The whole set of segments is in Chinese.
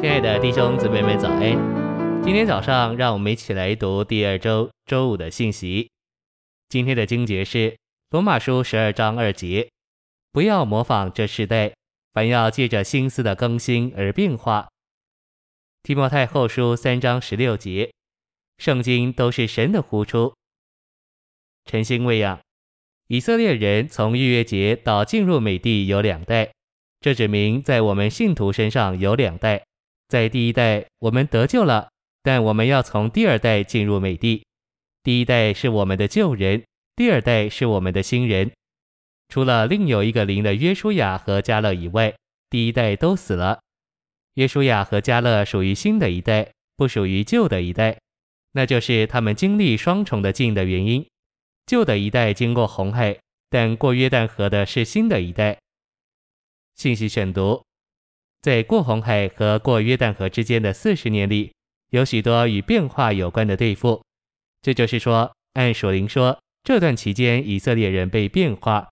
亲爱的弟兄姊妹们，早安！今天早上，让我们一起来读第二周周五的信息。今天的经节是罗马书十二章二节：不要模仿这世代，反要借着心思的更新而变化。提摩太后书三章十六节：圣经都是神的呼出。晨星喂养，以色列人从逾越节到进入美地有两代，这指明在我们信徒身上有两代。在第一代，我们得救了，但我们要从第二代进入美地。第一代是我们的旧人，第二代是我们的新人。除了另有一个灵的约书亚和迦勒以外，第一代都死了。约书亚和迦勒属于新的一代，不属于旧的一代，那就是他们经历双重的境的原因。旧的一代经过红海，但过约旦河的是新的一代。信息选读。在过红海和过约旦河之间的四十年里，有许多与变化有关的对付。这就是说，按属灵说，这段期间以色列人被变化。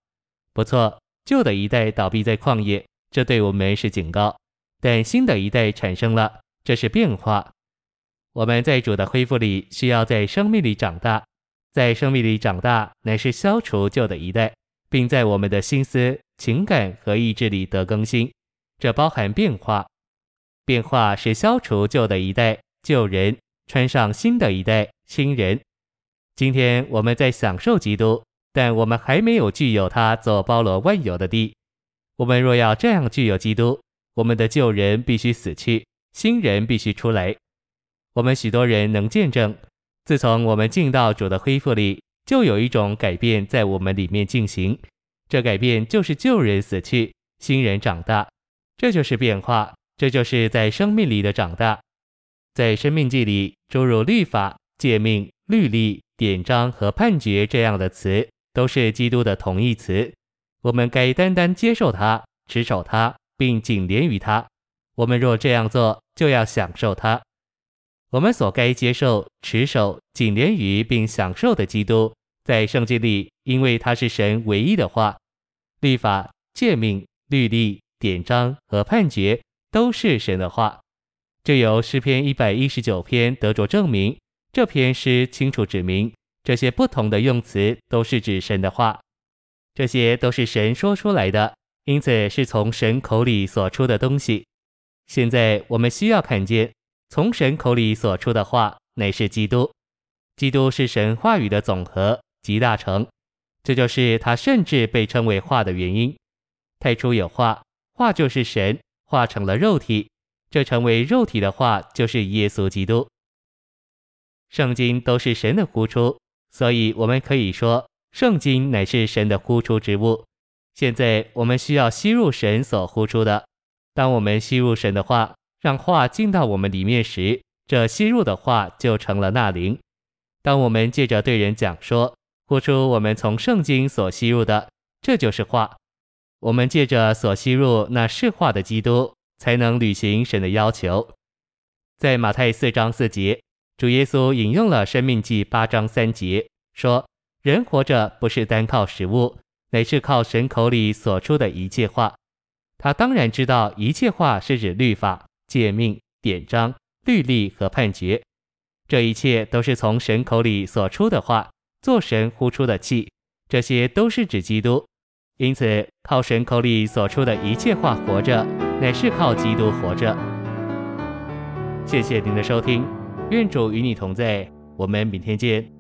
不错，旧的一代倒闭在旷野，这对我们是警告；但新的一代产生了，这是变化。我们在主的恢复里，需要在生命里长大，在生命里长大，乃是消除旧的一代，并在我们的心思、情感和意志里得更新。这包含变化，变化是消除旧的一代旧人，穿上新的一代新人。今天我们在享受基督，但我们还没有具有他做包罗万有的地。我们若要这样具有基督，我们的旧人必须死去，新人必须出来。我们许多人能见证，自从我们进到主的恢复里，就有一种改变在我们里面进行。这改变就是旧人死去，新人长大。这就是变化，这就是在生命里的长大。在生命记里，诸如律法、诫命、律例、典章和判决这样的词，都是基督的同义词。我们该单单接受它，持守它，并紧连于它。我们若这样做，就要享受它。我们所该接受、持守、紧连于并享受的基督，在圣经里，因为它是神唯一的话，律法、诫命、律例。典章和判决都是神的话，这由诗篇一百一十九篇得着证明。这篇诗清楚指明，这些不同的用词都是指神的话，这些都是神说出来的，因此是从神口里所出的东西。现在我们需要看见，从神口里所出的话乃是基督，基督是神话语的总和，集大成，这就是他甚至被称为话的原因。太初有话。话就是神化成了肉体，这成为肉体的话就是耶稣基督。圣经都是神的呼出，所以我们可以说，圣经乃是神的呼出之物。现在我们需要吸入神所呼出的。当我们吸入神的话，让话进到我们里面时，这吸入的话就成了那灵。当我们借着对人讲说，呼出我们从圣经所吸入的，这就是话。我们借着所吸入那是话的基督，才能履行神的要求。在马太四章四节，主耶稣引用了生命记八章三节，说：“人活着不是单靠食物，乃是靠神口里所出的一切话。”他当然知道一切话是指律法、诫命、典章、律例和判决，这一切都是从神口里所出的话，做神呼出的气，这些都是指基督。因此，靠神口里所出的一切话活着，乃是靠基督活着。谢谢您的收听，愿主与你同在，我们明天见。